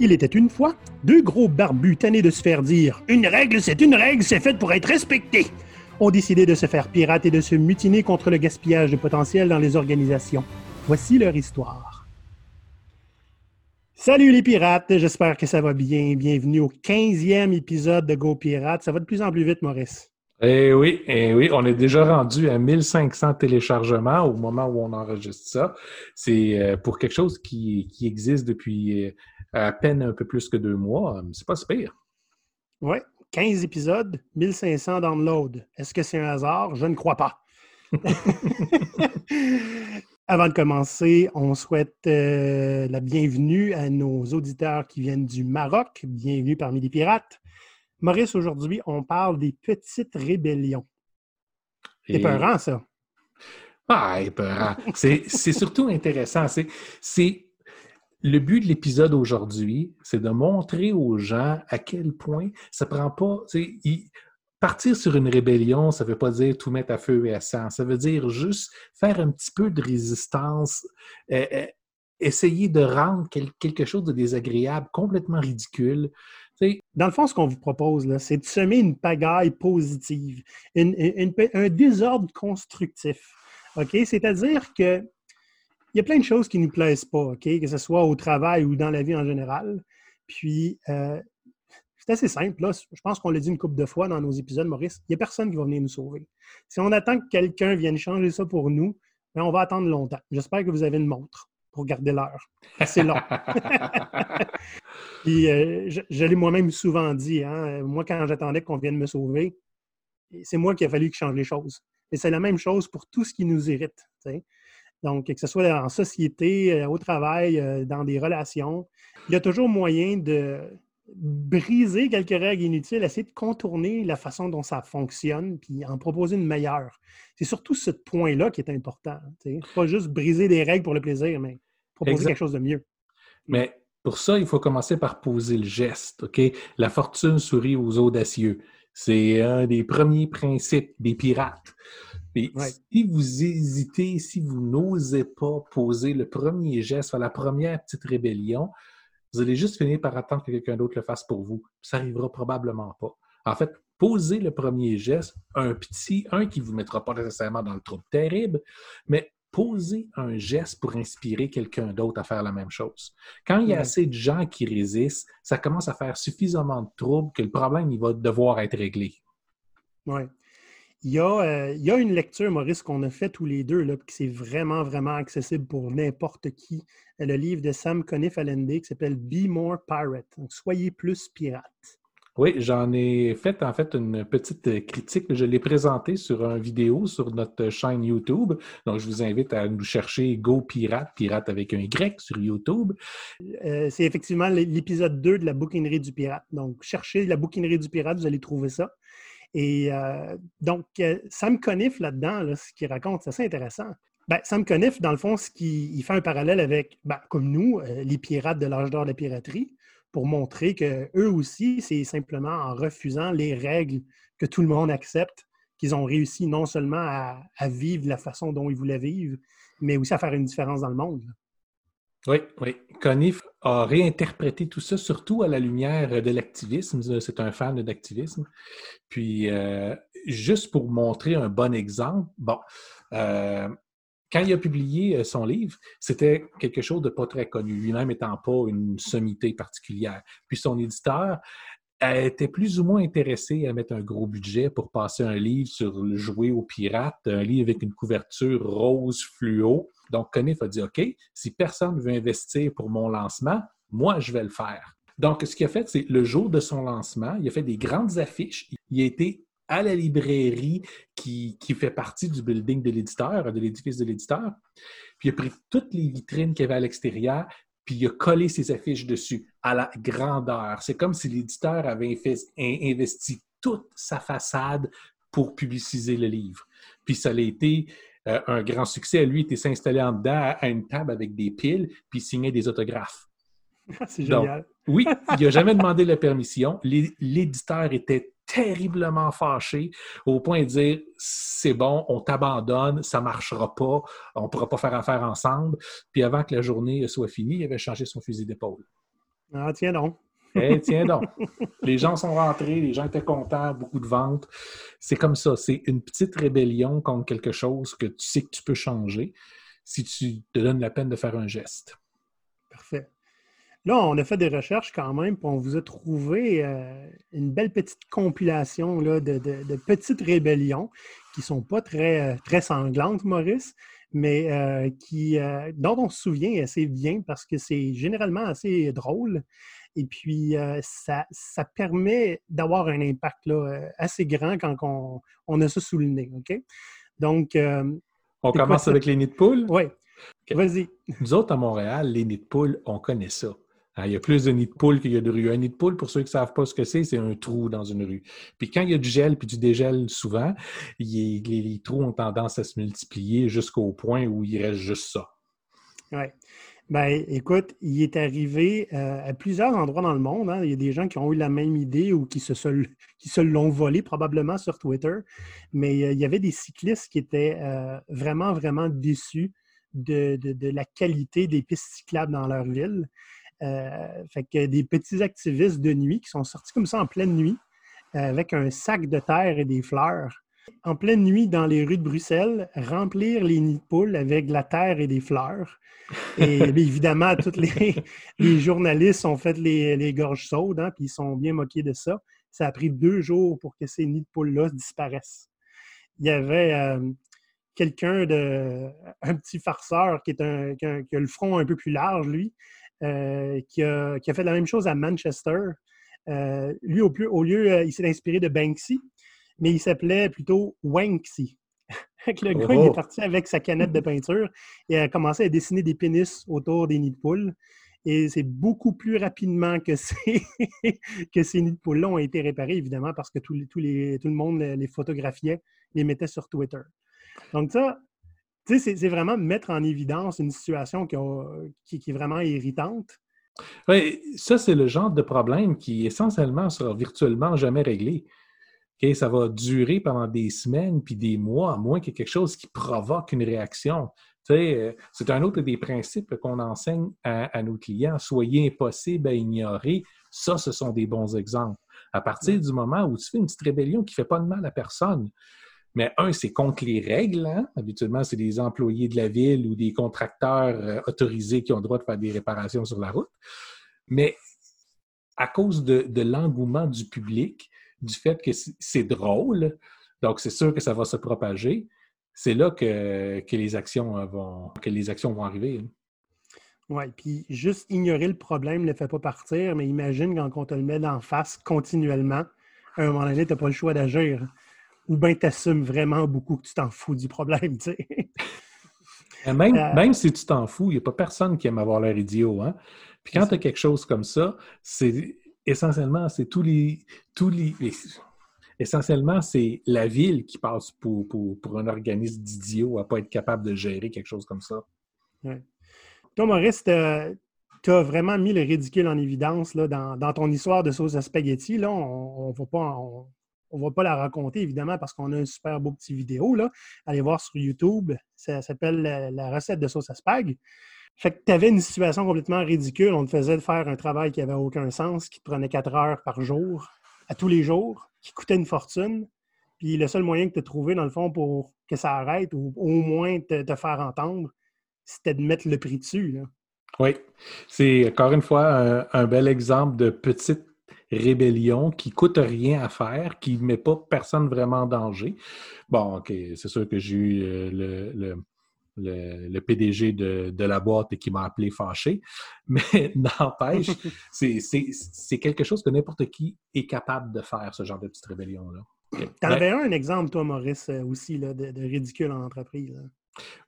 Il était une fois deux gros barbus tannés de se faire dire Une règle, c'est une règle, c'est fait pour être respecté. Ont décidé de se faire pirater et de se mutiner contre le gaspillage de potentiel dans les organisations. Voici leur histoire. Salut les pirates, j'espère que ça va bien. Bienvenue au 15e épisode de Go Pirates. Ça va de plus en plus vite, Maurice. Eh oui, eh oui, on est déjà rendu à 1500 téléchargements au moment où on enregistre ça. C'est euh, pour quelque chose qui, qui existe depuis euh, à peine un peu plus que deux mois. C'est pas si pire. Oui, 15 épisodes, 1500 downloads. Est-ce que c'est un hasard? Je ne crois pas. Avant de commencer, on souhaite euh, la bienvenue à nos auditeurs qui viennent du Maroc. Bienvenue parmi les pirates. Maurice, aujourd'hui, on parle des petites rébellions. C'est épeurant, ça. Ah, épeurant. C'est surtout intéressant. C'est le but de l'épisode aujourd'hui, c'est de montrer aux gens à quel point ça prend pas. partir sur une rébellion, ça ne veut pas dire tout mettre à feu et à sang. Ça veut dire juste faire un petit peu de résistance, euh, euh, essayer de rendre quelque chose de désagréable, complètement ridicule. Dans le fond, ce qu'on vous propose, c'est de semer une pagaille positive, un désordre constructif. OK? C'est-à-dire que il y a plein de choses qui ne nous plaisent pas, OK? Que ce soit au travail ou dans la vie en général. Puis, euh, c'est assez simple. Là. Je pense qu'on l'a dit une couple de fois dans nos épisodes, Maurice. Il n'y a personne qui va venir nous sauver. Si on attend que quelqu'un vienne changer ça pour nous, bien, on va attendre longtemps. J'espère que vous avez une montre pour garder l'heure. C'est long. Puis, euh, je, l'ai moi-même souvent dit. Hein? Moi, quand j'attendais qu'on vienne me sauver, c'est moi qui a fallu que je change les choses. Et c'est la même chose pour tout ce qui nous irrite. Donc, que ce soit en société, euh, au travail, euh, dans des relations, il y a toujours moyen de briser quelques règles inutiles, essayer de contourner la façon dont ça fonctionne, puis en proposer une meilleure. C'est surtout ce point-là qui est important. Pas juste briser des règles pour le plaisir, mais proposer quelque chose de mieux. Mais pour ça, il faut commencer par poser le geste. OK? La fortune sourit aux audacieux. C'est un des premiers principes des pirates. Si vous hésitez, si vous n'osez pas poser le premier geste, faire la première petite rébellion, vous allez juste finir par attendre que quelqu'un d'autre le fasse pour vous. Ça n'arrivera probablement pas. En fait, posez le premier geste, un petit, un qui ne vous mettra pas nécessairement dans le trouble terrible, mais poser un geste pour inspirer quelqu'un d'autre à faire la même chose. Quand il y a assez de gens qui résistent, ça commence à faire suffisamment de troubles que le problème il va devoir être réglé. Oui. Il y, a, euh, il y a une lecture, Maurice, qu'on a fait tous les deux, là, qui c'est vraiment, vraiment accessible pour n'importe qui. Le livre de Sam Conniff Allende qui s'appelle Be More Pirate. Donc, soyez plus pirate. Oui, j'en ai fait en fait une petite critique. Je l'ai présenté sur une vidéo sur notre chaîne YouTube. Donc, je vous invite à nous chercher Go Pirate, pirate avec un Y sur YouTube. Euh, c'est effectivement l'épisode 2 de la bouquinerie du pirate. Donc, cherchez la bouquinerie du pirate, vous allez trouver ça. Et euh, donc, euh, Sam Conniff là-dedans, ce qu'il raconte, c'est assez intéressant. Ben, Sam Conniff, dans le fond, ce il fait un parallèle avec, ben, comme nous, les pirates de l'âge d'or de la piraterie pour montrer qu'eux aussi, c'est simplement en refusant les règles que tout le monde accepte qu'ils ont réussi non seulement à, vivre la façon dont ils voulaient vivre, mais aussi à faire une différence dans le monde. Oui, oui. Conniff a réinterprété tout ça, surtout à la lumière de l'activisme. C'est un fan d'activisme. Puis, euh, juste pour montrer un bon exemple, bon, euh, quand il a publié euh, son livre, c'était quelque chose de pas très connu, lui-même étant pas une sommité particulière. Puis son éditeur était plus ou moins intéressé à mettre un gros budget pour passer un livre sur le jouet aux pirates, un livre avec une couverture rose fluo. Donc, Conniff a dit OK, si personne veut investir pour mon lancement, moi, je vais le faire. Donc, ce qu'il a fait, c'est le jour de son lancement, il a fait des grandes affiches. Il a été à la librairie qui, fait partie du building de l'éditeur, de l'édifice de l'éditeur. Puis il a pris toutes les vitrines qu'il y avait à l'extérieur, puis il a collé ses affiches dessus à la grandeur. C'est comme si l'éditeur avait investi toute sa façade pour publiciser le livre. Puis ça a été euh, un grand succès. Lui, il était s'installer en dedans à une table avec des piles, puis il signait des autographes. C'est génial. oui, il n'a jamais demandé la permission. L'éditeur était terriblement fâché au point de dire c'est bon, on t'abandonne, ça marchera pas, on pourra pas faire affaire ensemble. Puis avant que la journée soit finie, il avait changé son fusil d'épaule. Ah, tiens donc. Eh, tiens donc. les gens sont rentrés, les gens étaient contents, beaucoup de ventes. C'est comme ça. C'est une petite rébellion contre quelque chose que tu sais que tu peux changer si tu te donnes la peine de faire un geste. Parfait. Là, on a fait des recherches quand même, puis on vous a trouvé euh, une belle petite compilation là, de, petites rébellions qui ne sont pas très, euh, très sanglantes, Maurice, mais euh, qui, dont on se souvient assez bien parce que c'est généralement assez drôle. Et puis, ça, ça, permet d'avoir un impact là, assez grand quand on, on, a ça sous le nez. OK? Donc. on commence avec les nids de poule? Oui. Vas-y. Nous autres, à Montréal, les nids de poule, on connaît ça. Hein, il y a plus de nids de poule qu'il y a de rues. Un nid de poule, pour ceux qui ne savent pas ce que c'est, c'est un trou dans une rue. Puis quand il y a du gel puis du dégel souvent, les, trous ont tendance à se multiplier jusqu'au point où il reste juste ça. Oui. Ben, écoute, il est arrivé euh, à plusieurs endroits dans le monde. Hein. Il y a des gens qui ont eu la même idée ou qui se, l'ont volé probablement sur Twitter. Mais euh, il y avait des cyclistes qui étaient euh, vraiment, vraiment déçus de, de, la qualité des pistes cyclables dans leur ville. Fait que des petits activistes de nuit qui sont sortis comme ça en pleine nuit avec un sac de terre et des fleurs. En pleine nuit, dans les rues de Bruxelles, remplir les nids de poules avec de la terre et des fleurs. Et évidemment, tous les, journalistes ont fait les, gorges saudes, hein, puis ils sont bien moqués de ça. Ça a pris deux jours pour que ces nids de poules-là disparaissent. Il y avait euh, quelqu'un de un petit farceur qui, est un, qui, a, le front un peu plus large, lui, euh, qui, a, fait la même chose à Manchester. Euh, lui, au, plus, au lieu, il s'est inspiré de Banksy, mais il s'appelait plutôt Wanksy. le gars, il est oh. parti avec sa canette de peinture et a commencé à dessiner des pénis autour des nids de poules. Et c'est beaucoup plus rapidement que ces, que ces nids de poules-là ont été réparés, évidemment, parce que tout, les, tout le monde les photographiait, les mettait sur Twitter. Donc ça, c'est vraiment mettre en évidence une situation qui, est vraiment irritante. Oui, ça, c'est le genre de problème qui essentiellement sera virtuellement jamais réglé. Ça va durer pendant des semaines puis des mois, à moins qu'il y ait quelque chose qui provoque une réaction. Euh, c'est un autre des principes qu'on enseigne à, nos clients. Soyez impossible à ignorer. Ça, ce sont des bons exemples. À partir du moment où tu fais une petite rébellion qui ne fait pas de mal à personne, mais un, c'est contre les règles. Hein. Habituellement, c'est des employés de la ville ou des contracteurs euh, autorisés qui ont le droit de faire des réparations sur la route. Mais à cause de, l'engouement du public, du fait que c'est drôle, donc c'est sûr que ça va se propager, c'est là que, les actions euh, vont, que les actions vont arriver. Hein. Oui, puis juste ignorer le problème ne le fait pas partir, mais imagine quand on te le met d'en face continuellement, à un moment donné, tu n'as pas le choix d'agir ou bien tu assumes vraiment beaucoup que tu t'en fous du problème, tu sais. Même, euh, même, si tu t'en fous, il n'y a pas personne qui aime avoir l'air idiot. Hein? Puis quand tu as quelque chose comme ça, c'est essentiellement, c'est tous les, tous les. La ville qui passe pour, un organisme d'idiot à ne pas être capable de gérer quelque chose comme ça. Toi, Maurice, tu as vraiment mis le ridicule en évidence dans, ton histoire de sauce à spaghetti. On ne va pas. La raconter, évidemment, parce qu'on a un super beau petit vidéo. Allez voir sur YouTube. Ça s'appelle la, recette de sauce à spag. Fait que tu avais une situation complètement ridicule. On te faisait faire un travail qui n'avait aucun sens, qui prenait quatre heures par jour, à tous les jours, qui coûtait une fortune. Puis le seul moyen que tu as trouvé, dans le fond, pour que ça arrête, ou au moins te, faire entendre, c'était de mettre le prix dessus. Oui. C'est encore une fois un, un bel exemple de petite rébellion qui coûte rien à faire, qui ne met pas personne vraiment en danger. Bon, OK, c'est sûr que j'ai eu euh, le, PDG de, la boîte et qui m'a appelé fâché, mais n'empêche, c'est quelque chose que n'importe qui est capable de faire, ce genre de petite rébellion-là. Tu en avais un exemple, toi, Maurice, euh, aussi, de, ridicule en entreprise.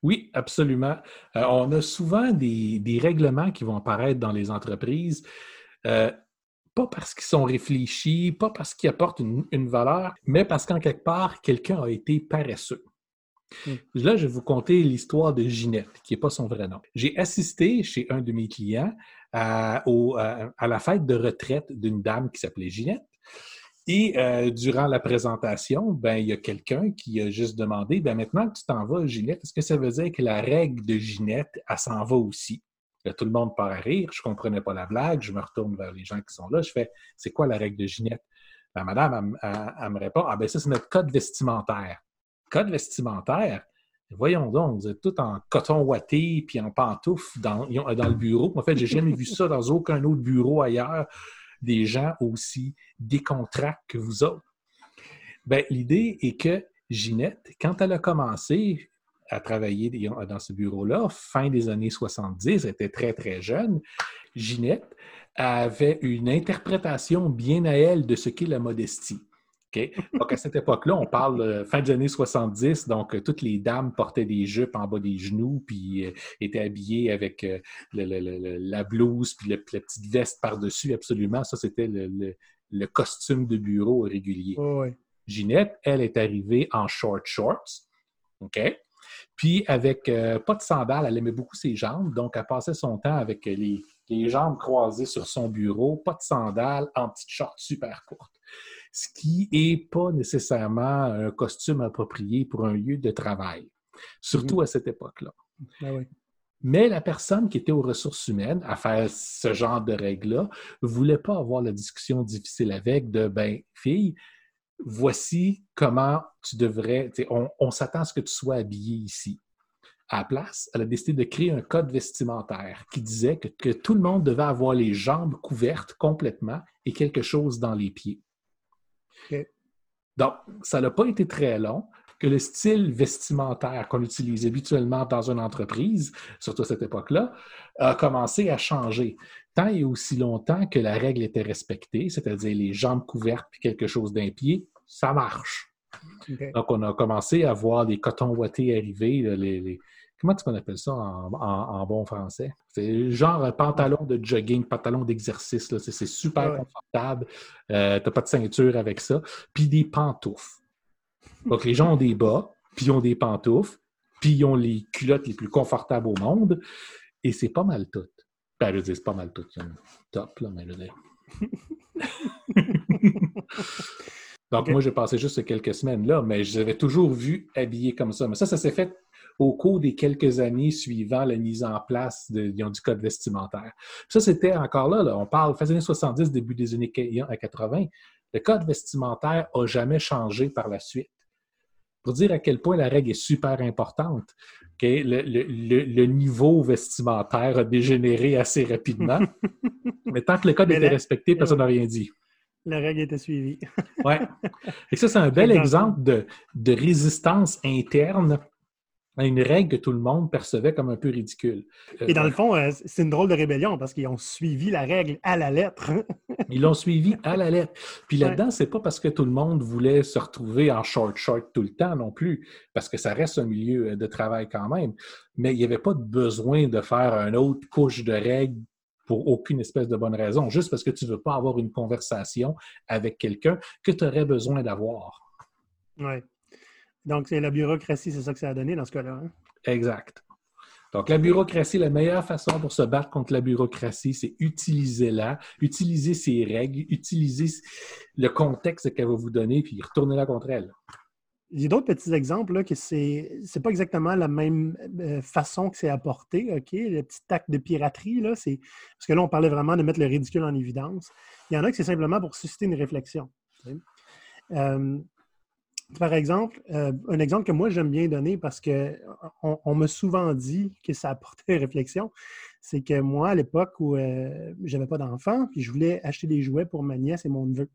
Oui, absolument. Euh, on a souvent des, règlements qui vont apparaître dans les entreprises pas parce qu'ils sont réfléchis, pas parce qu'ils apportent une, valeur, mais parce qu'en quelque part, quelqu'un a été paresseux. Hmm. Là, je vais vous conter l'histoire de Ginette, qui n'est pas son vrai nom. J'ai assisté chez un de mes clients à, la fête de retraite d'une dame qui s'appelait Ginette. Et euh, durant la présentation, ben, il y a quelqu'un qui a juste demandé ben, maintenant que tu t'en vas, Ginette, est-ce que ça veut dire que la règle de Ginette, elle s'en va aussi? tout le monde part à rire. Je ne comprenais pas la blague. Je me retourne vers les gens qui sont là. Je fais C'est quoi la règle de Ginette madame, elle, me répond Ah, ben ça, c'est notre code vestimentaire. Code vestimentaire Voyons donc, vous êtes tout en coton ouaté puis en pantoufles dans, dans le bureau. En fait, j'ai jamais vu ça dans aucun autre bureau ailleurs. Des gens aussi décontractés que vous autres. Ben, l'idée est que Ginette, quand elle a commencé à travailler dans ce bureau-là, fin des années 70, elle était très, très jeune, Ginette avait une interprétation bien à elle de ce qu'est la modestie. Donc, à cette époque-là, on parle de fin des années 70, donc euh, toutes les dames portaient des jupes en bas des genoux, puis euh, étaient habillées avec euh, la blouse, puis la petite veste par-dessus, absolument. Ça, c'était le, costume de bureau régulier. Ginette, elle est arrivée en short shorts, OK? Puis avec pas de sandales, elle aimait beaucoup ses jambes, donc elle passait son temps avec les, les jambes croisées sur son bureau, pas de sandales, en petites shorts super courtes ce qui n'est pas nécessairement un costume approprié pour un lieu de travail, surtout à cette époque-là. Ben Mais la personne qui était aux ressources humaines à faire ce genre de règles-là ne voulait pas avoir la discussion difficile avec de ben, fille, voici comment tu devrais. On, on s'attend à ce que tu sois habillé ici. À la place, elle a décidé de créer un code vestimentaire qui disait que, que tout le monde devait avoir les jambes couvertes complètement et quelque chose dans les pieds. Donc, ça n'a pas été très long que le style vestimentaire qu'on utilise habituellement dans une entreprise, surtout à cette époque-là, a commencé à changer. Tant et aussi longtemps que la règle était respectée, c'est-à-dire les jambes couvertes puis quelque chose d'un pied, ça marche. Donc, on a commencé à voir les cotons ouatés arriver, les, Comment tu qu'on appelle ça en, bon français? C'est genre un pantalon de jogging, pantalon d'exercice. C'est super confortable. Euh, tu n'as pas de ceinture avec ça. Puis des pantoufles. Donc, les gens ont des bas, puis ils ont des pantoufles, puis ils ont les culottes les plus confortables au monde. Et c'est pas mal tout. Ben, je veux dire, c'est pas mal tout. Top, là, mais je veux dire. Donc, moi, j'ai passé juste quelques semaines là, mais je l'avais toujours vu habillé comme ça. Mais ça, ça s'est fait au cours des quelques années suivant la mise en place de, du code vestimentaire. Ça, c'était encore là, on parle fin des années 70, début des années 80. Le code vestimentaire n'a jamais changé par la suite. Pour dire à quel point la règle est super importante, le, niveau vestimentaire a dégénéré assez rapidement. mais tant que le code était respecté, personne n'a rien dit. La règle était suivie. oui. Et ça, c'est un bel exemple de, de résistance interne une règle que tout le monde percevait comme un peu ridicule. Et dans le fond, euh, c'est une drôle de rébellion parce qu'ils ont suivi la règle à la lettre. Ils l'ont suivi à la lettre. Puis là-dedans, c'est pas parce que tout le monde voulait se retrouver en short short tout le temps non plus, parce que ça reste un milieu euh, de travail quand même. Mais il n'y avait pas de besoin de faire une autre couche de règles pour aucune espèce de bonne raison, juste parce que tu ne veux pas avoir une conversation avec quelqu'un que tu aurais besoin d'avoir. Oui. Donc, c'est la bureaucratie, c'est ça que ça a donné dans ce cas-là. Hein? Exact. Donc, la bureaucratie, la meilleure façon pour se battre contre la bureaucratie, c'est utiliser-la, utiliser ses règles, utiliser le contexte qu'elle va vous donner, puis retourner-la contre elle. J'ai d'autres petits exemples là, que c'est n'est pas exactement la même euh, façon que c'est apporté, OK? Le petit acte de piraterie, là, c'est. Parce que là, on parlait vraiment de mettre le ridicule en évidence. Il y en a que c'est simplement pour susciter une réflexion. Euh, par exemple, euh, un exemple que moi j'aime bien donner parce qu'on on, m'a souvent dit que ça apportait réflexion, c'est que moi, à l'époque où euh, j'avais pas d'enfant, puis je voulais acheter des jouets pour ma nièce et mon neveu.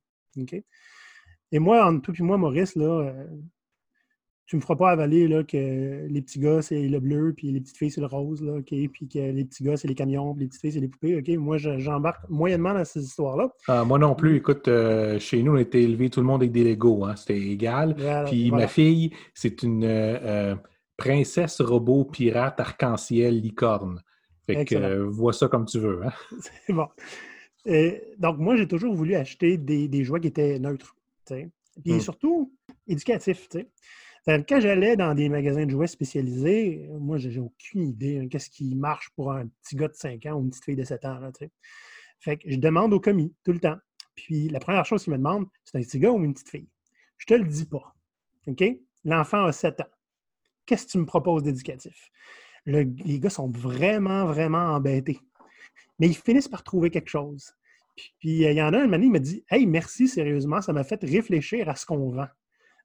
Et moi, entre toi et moi, Maurice, là, euh, tu me feras pas avaler là, que les petits gars, c'est le bleu, puis les petites filles, c'est le rose, là, OK? Puis que les petits gars, c'est les camions, puis les petites filles, c'est les poupées, OK? Moi, j'embarque moyennement dans ces histoires-là. Ah, moi non plus. Écoute, euh, chez nous, on était élevés tout le monde avec des Legos, hein? C'était égal. puis ma fille, c'est une euh, euh, princesse robot pirate arc-en-ciel licorne. Fait que vois ça comme tu veux. Hein? c'est bon. donc, moi, j'ai toujours voulu acheter des, des jouets qui étaient neutres, Puis hmm. surtout éducatifs. Quand j'allais dans des magasins de jouets spécialisés, moi, j'ai aucune idée hein, qu'est-ce qui marche pour un petit gars de 5 ans ou une petite fille de 7 ans. fait que je demande au commis tout le temps. Puis la première chose qu'il me demande, c'est un petit gars ou une petite fille? Je te le dis pas. OK? L'enfant a 7 ans. Qu'est-ce que tu me proposes d'éducatif? les gars sont vraiment, vraiment embêtés. Mais ils finissent par trouver quelque chose. Puis, il y en a un il m'a dit Hey, merci, sérieusement, ça m'a fait réfléchir à ce qu'on vend.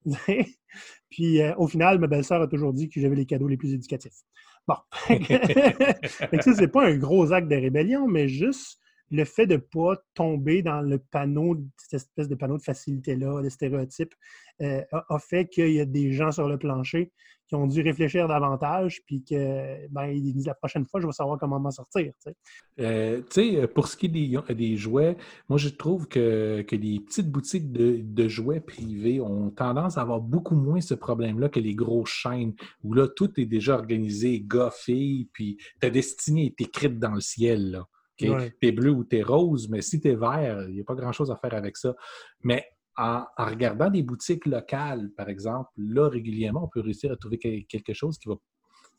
puis euh, au final, ma belle-sœur a toujours dit que j'avais les cadeaux les plus éducatifs. Bon. ça, c'est pas un gros acte de rébellion, mais juste le fait de ne pas tomber dans le panneau, cette espèce de panneau de facilité-là, de stéréotypes, euh, a, fait qu'il y a des gens sur le plancher qui ont dû réfléchir davantage, puis que ben, disent la prochaine fois, je vais savoir comment m'en sortir. Tu sais. Euh, pour ce qui est des, jouets, moi je trouve que, les petites boutiques de, jouets privés ont tendance à avoir beaucoup moins ce problème-là que les grosses chaînes, où là, tout est déjà organisé, goffé, puis ta destinée est écrite dans le ciel. T'es bleu ou t'es rose, mais si t'es vert, il n'y a pas grand-chose à faire avec ça. Mais en, regardant des boutiques locales, par exemple, là, régulièrement, on peut réussir à trouver quelque chose qui va,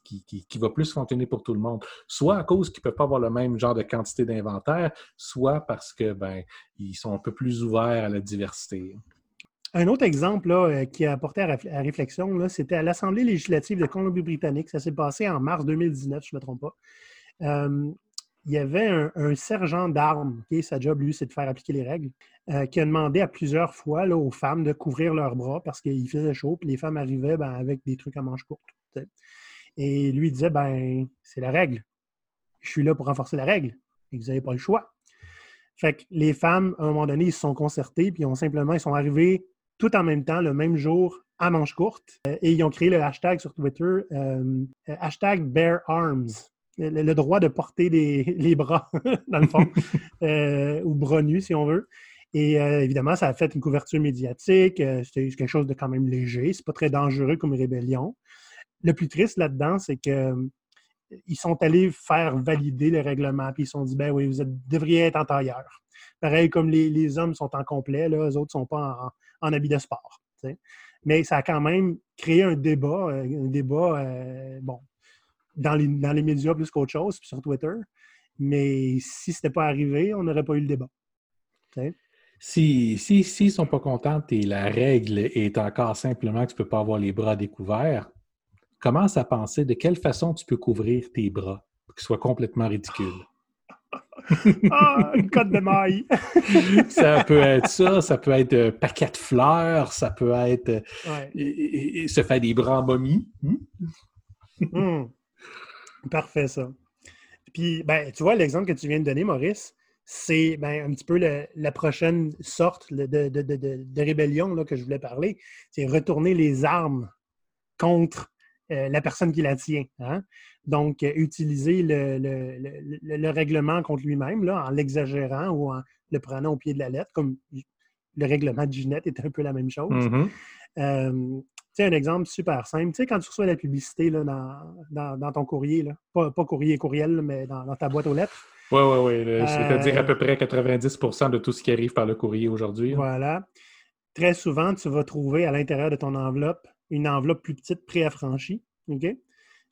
qui, va plus fonctionner pour tout le monde. Soit à cause qu'ils ne peuvent pas avoir le même genre de quantité d'inventaire, soit parce que ben, ils sont un peu plus ouverts à la diversité. Un autre exemple euh, qui a apporté à, réflexion, c'était à l'Assemblée législative de Colombie-Britannique. Ça s'est passé en mars 2019, je ne me trompe pas. Euh, il y avait un, sergent d'armes, sa job, lui, c'est de faire appliquer les règles, euh, qui a demandé à plusieurs fois là, aux femmes de couvrir leurs bras parce qu'il faisait chaud, puis les femmes arrivaient ben, avec des trucs à manches courtes. Et lui disait, ben, c'est la règle. Je suis là pour renforcer la règle. Et vous n'avez pas le choix. Fait que les femmes, à un moment donné, ils se sont concertés, puis ont simplement, ils sont arrivés tout en même temps, le même jour, à manches courtes. Euh, et ils ont créé le hashtag sur Twitter, euh, hashtag Bear Arms le, droit de porter les, bras, dans le fond, euh, ou bras nus, si on veut. Et euh, évidemment, ça a fait une couverture médiatique. Euh, c'est quelque chose de quand même léger. C'est pas très dangereux comme rébellion. Le plus triste là-dedans, c'est que ils sont allés faire valider le règlement, puis ils se sont dit, ben oui, vous devriez être en tailleur. Pareil comme les, hommes sont en complet, là, les autres ne sont pas en, habit de sport. Mais ça a quand même créé un débat, un débat, bon, dans les, dans les médias plus qu'autre chose, puis sur Twitter. Mais si ce n'était pas arrivé, on n'aurait pas eu le débat. Si s'ils si, ne sont pas contents et la règle est encore simplement que tu ne peux pas avoir les bras découverts, commence à penser de quelle façon tu peux couvrir tes bras pour qu'ils soient complètement ridicules. ah, une cote de maille! ça peut être ça, ça peut être un paquet de fleurs, ça peut être se faire des bras en momie. Hmm? Hmm. Parfait, ça. Puis, ben, tu vois, l'exemple que tu viens de donner, Maurice, c'est ben, un petit peu la prochaine sorte de, rébellion là, que je voulais parler. C'est retourner les armes contre euh, la personne qui la tient. Hein. Donc, euh, utiliser le, règlement contre lui-même en l'exagérant ou en le prenant au pied de la lettre, comme le règlement de Ginette est un peu la même chose. Mm-hmm. Euh, un exemple super simple. Tu sais, quand tu reçois la publicité là, dans, ton courrier, là, pas, courrier courriel, mais dans, ta boîte aux lettres. Oui, oui, oui. C'est-à-dire à peu près 90% de tout ce qui arrive par le courrier aujourd'hui. Voilà. Très souvent, tu vas trouver à l'intérieur de ton enveloppe une enveloppe plus petite préaffranchie. OK?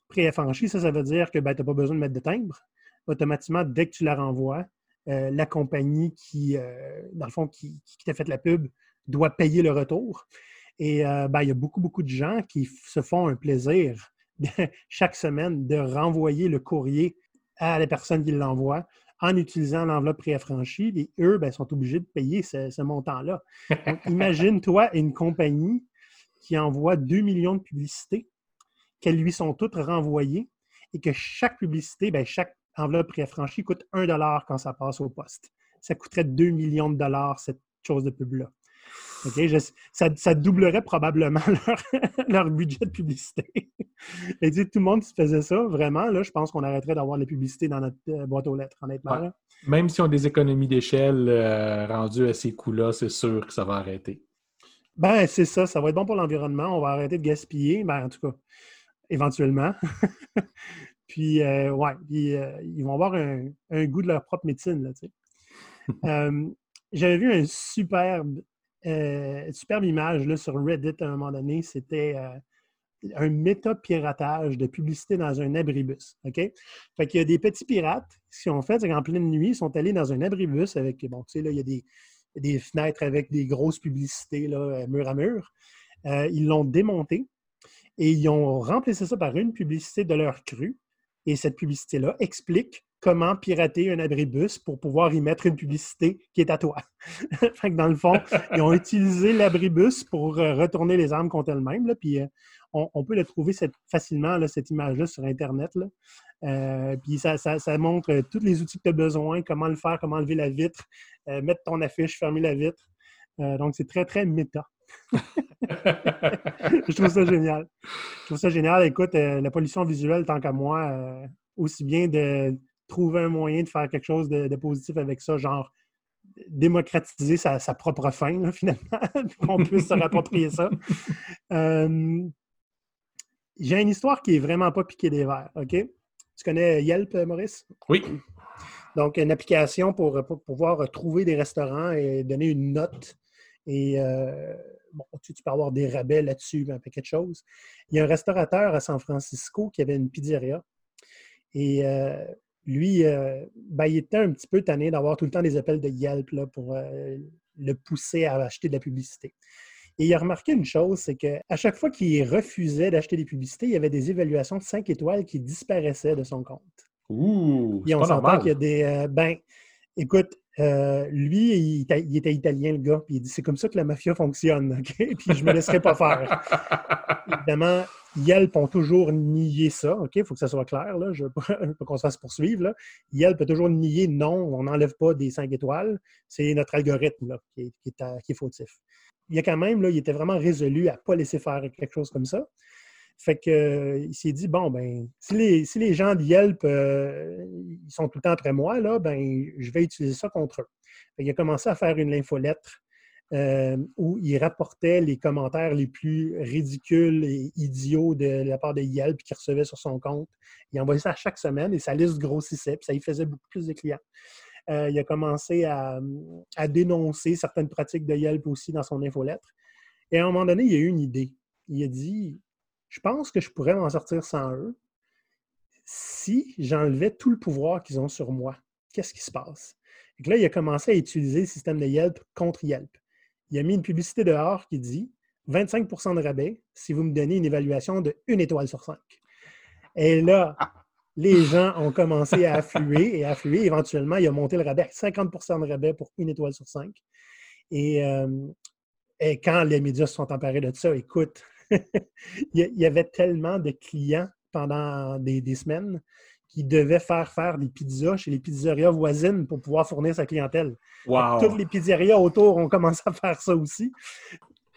Préaffranchie, ça, ça veut dire que ben, tu n'as pas besoin de mettre de timbre. Automatiquement, dès que tu la renvoies, euh, la compagnie qui, euh, dans le fond, qui, qui t'a fait la pub doit payer le retour. Et euh, ben, il y a beaucoup, beaucoup de gens qui se font un plaisir chaque semaine de renvoyer le courrier à la personne qui l'envoie en utilisant l'enveloppe préaffranchie. Et eux, ben, sont obligés de payer ce, montant-là. Imagine-toi une compagnie qui envoie 2 millions de publicités, qu'elles lui sont toutes renvoyées et que chaque publicité, ben, chaque enveloppe préaffranchie coûte 1 quand ça passe au poste. Ça coûterait 2 millions de dollars, cette chose de pub-là ça, doublerait probablement leur, budget de publicité. Et tout le monde faisait ça, vraiment, là, je pense qu'on arrêterait d'avoir les publicités dans notre euh, boîte aux lettres, honnêtement. Même si on a des économies d'échelle euh, rendues à ces coûts-là, c'est sûr que ça va arrêter. Ben, c'est ça. Ça va être bon pour l'environnement. On va arrêter de gaspiller. Ben, en tout cas, éventuellement. puis, euh, ouais, ils vont avoir un, goût de leur propre médecine, là, tu sais. J'avais vu un superbe euh, superbe image là, sur Reddit à un moment donné. C'était euh, un méta-piratage de publicité dans un abribus. OK? Fait qu'il y a des petits pirates. Qu'ils ont fait, c'est qu'en pleine nuit, ils sont allés dans un abribus avec, bon, tu sais, là, il y a des, fenêtres avec des grosses publicités, là, euh, mur à mur. ils l'ont démonté et ils ont remplacé ça par une publicité de leur cru Et cette publicité-là explique comment pirater un abribus pour pouvoir y mettre une publicité qui est à toi. fait que dans le fond, ils ont utilisé l'abribus pour euh, retourner les armes contre elles-mêmes. Puis euh, on, peut le trouver facilement, cette image-là, sur Internet. Euh, puis ça, montre tous les outils que tu as besoin, comment le faire, comment enlever la vitre, mettre ton affiche, fermer la vitre. donc, c'est très, très méta. je trouve ça génial. Je trouve ça génial. Écoute, la pollution visuelle, tant qu'à moi, aussi bien de trouver un moyen de faire quelque chose de, positif avec ça, genre démocratiser sa, propre fin, finalement, qu'on puisse se rapproprier ça. Euh, j'ai une histoire qui est vraiment pas piquée des verres, OK? Tu connais Yelp, Maurice? Oui. Donc, une application pour, pouvoir trouver des restaurants et donner une note. Et euh, bon, tu, peux avoir des rabais là-dessus, un paquet de choses. Il y a un restaurateur à San Francisco qui avait une pizzeria. Et euh, lui, euh, ben, il était un petit peu tanné d'avoir tout le temps des appels de Yelp là, pour euh, le pousser à acheter de la publicité. Et il a remarqué une chose, c'est qu'à chaque fois qu'il refusait d'acheter des publicités, il y avait des évaluations de 5 étoiles qui disparaissaient de son compte. Ouh, Puis on s'entend qu'il y a des. Euh, ben, écoute, lui, il, était italien, le gars, puis il dit c'est comme ça que la mafia fonctionne, OK? Puis je me laisserai pas faire. Évidemment, Yelp ont toujours nié ça, OK? Il faut que ça soit clair, là. Je veux pas qu'on se fasse poursuivre. Là. Yelp a toujours nié non, on n'enlève pas des 5 étoiles. C'est notre algorithme qui, est, fautif. Il y a quand même, là, il était vraiment résolu à pas laisser faire quelque chose comme ça. Fait que euh, il s'est dit bon ben si les, gens de Yelp euh, ils sont tout le temps après moi là, ben je vais utiliser ça contre eux. il a commencé à faire une infolettre euh, où il rapportait les commentaires les plus ridicules et idiots de la part de Yelp qu'il recevait sur son compte. Il envoyait ça chaque semaine et sa liste grossissait, puis ça y faisait beaucoup plus de clients. Il a commencé à, dénoncer certaines pratiques de Yelp aussi dans son infolettre. Et à un moment donné, il a eu une idée. Il a dit Je pense que je pourrais m'en sortir sans eux si j'enlevais tout le pouvoir qu'ils ont sur moi. Qu'est-ce qui se passe? Et là, il a commencé à utiliser le système de Yelp contre Yelp il a mis une publicité dehors qui dit 25% de rabais si vous me donnez une évaluation de 1 étoile sur 5. Et là, les gens ont commencé à affluer et affluer. Éventuellement, il a monté le rabais à 50% de rabais pour 1 étoile sur 5. Euh, et, quand les médias se sont emparés de ça, écoute, il y avait tellement de clients pendant des semaines qui devait faire faire des pizzas chez les pizzerias voisines pour pouvoir fournir sa clientèle. Toutes les pizzerias autour ont commencé à faire ça aussi.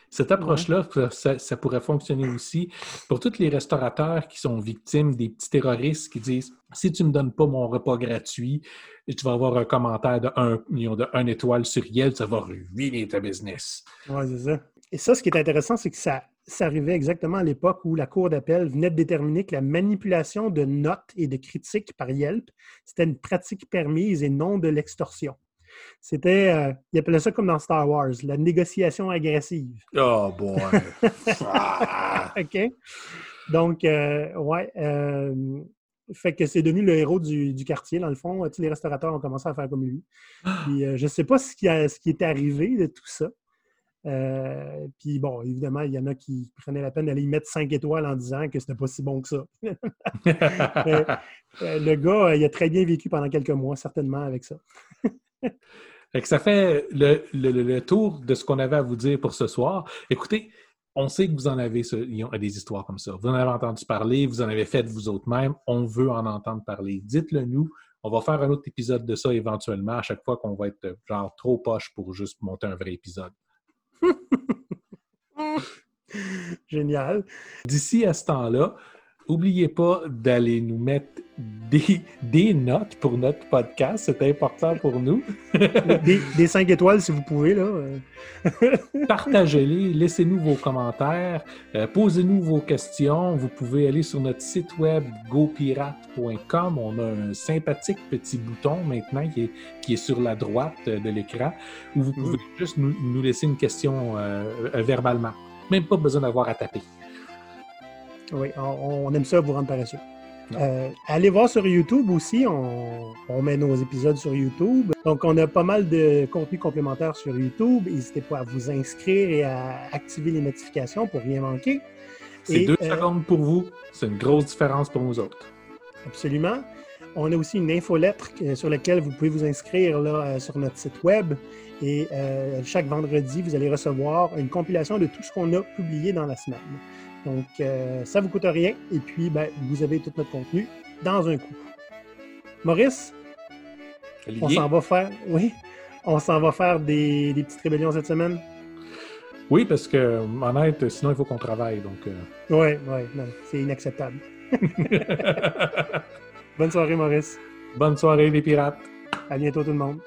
Cette approche-là, ça, pourrait fonctionner aussi pour tous les restaurateurs qui sont victimes des petits terroristes qui disent si tu ne me donnes pas mon repas gratuit, tu vas avoir un commentaire de 1 million de 1 étoile sur Yelp, ça va ruiner ta business. Oui, c'est ça. Et ça, ce qui est intéressant, c'est que ça, ça arrivait exactement à l'époque où la Cour d'appel venait de déterminer que la manipulation de notes et de critiques par Yelp, c'était une pratique permise et non de l'extorsion. C'était, euh, il appelait ça comme dans Star Wars, la négociation agressive. Oh boy! OK? Donc, euh, ouais. Euh, fait que c'est devenu le héros du, quartier, dans le fond. Tous les restaurateurs ont commencé à faire comme lui. Puis, je ne sais pas ce qui, ce qui est arrivé de tout ça. Euh, puis bon, évidemment, il y en a qui prenaient la peine d'aller y mettre 5 étoiles en disant que c'était pas si bon que ça. Euh, le gars, il a très bien vécu pendant quelques mois, certainement, avec ça. ça fait le, tour de ce qu'on avait à vous dire pour ce soir. Écoutez, on sait que vous en avez des histoires comme ça. Vous en avez entendu parler, vous en avez fait vous autres même. On veut en entendre parler. Dites-le nous. On va faire un autre épisode de ça éventuellement à chaque fois qu'on va être genre trop poche pour juste monter un vrai épisode. Génial. D'ici à ce temps-là, n'oubliez pas d'aller nous mettre des, notes pour notre podcast. C'est important pour nous. des, cinq étoiles, si vous pouvez. là. Partagez-les, laissez-nous vos commentaires, euh, posez-nous vos questions. Vous pouvez aller sur notre site web gopirate.com. On a un sympathique petit bouton maintenant qui est, qui est sur la droite de l'écran où vous pouvez mm. juste nous, laisser une question euh, verbalement. Même pas besoin d'avoir à taper. Oui, on, aime ça vous rendre paresseux. Euh, allez voir sur YouTube aussi, on, met nos épisodes sur YouTube. Donc, on a pas mal de contenu complémentaire sur YouTube. N'hésitez pas à vous inscrire et à activer les notifications pour rien manquer. C'est deux euh, secondes pour vous, c'est une grosse différence pour nous autres. Absolument. On a aussi une infolettre sur laquelle vous pouvez vous inscrire là, euh, sur notre site web. Et euh, chaque vendredi, vous allez recevoir une compilation de tout ce qu'on a publié dans la semaine. Donc, ça ne vous coûte rien. Et puis, ben, vous avez tout notre contenu dans un coup. Maurice, on s'en va faire. Oui, on s'en va faire des, petites rébellions cette semaine? Oui, parce que, honnête, sinon il faut qu'on travaille. Donc. Oui, oui, c'est inacceptable. Bonne soirée, Maurice. Bonne soirée, les pirates. À bientôt, tout le monde.